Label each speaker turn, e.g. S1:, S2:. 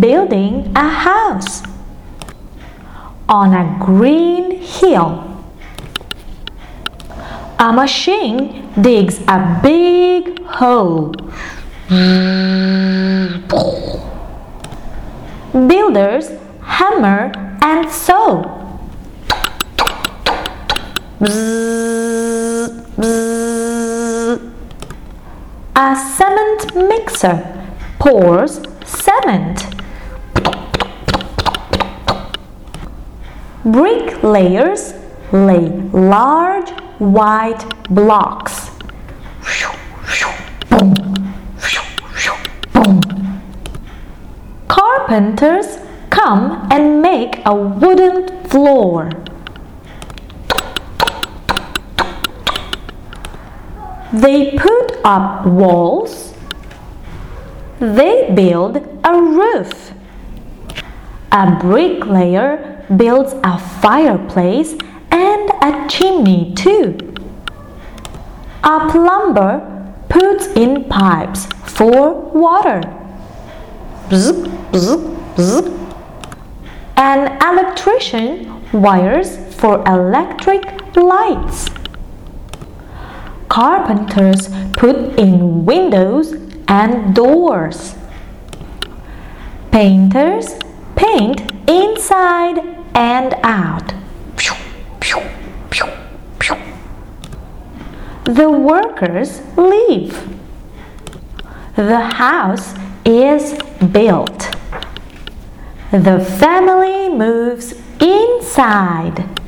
S1: building a house on a green hill. A machine digs a big hole. Builders hammer and saw. A cement mixer pours cement. Bricklayers lay large white blocks. Carpenters come and make a wooden floor. They put up walls. They build a roof. A bricklayer builds a fireplace and a chimney too. A plumber puts in pipes for water. An electrician wires for electric lights. Carpenters put in windows and doors. Painters paint inside and out. The workers leave. The house is built. The family moves inside.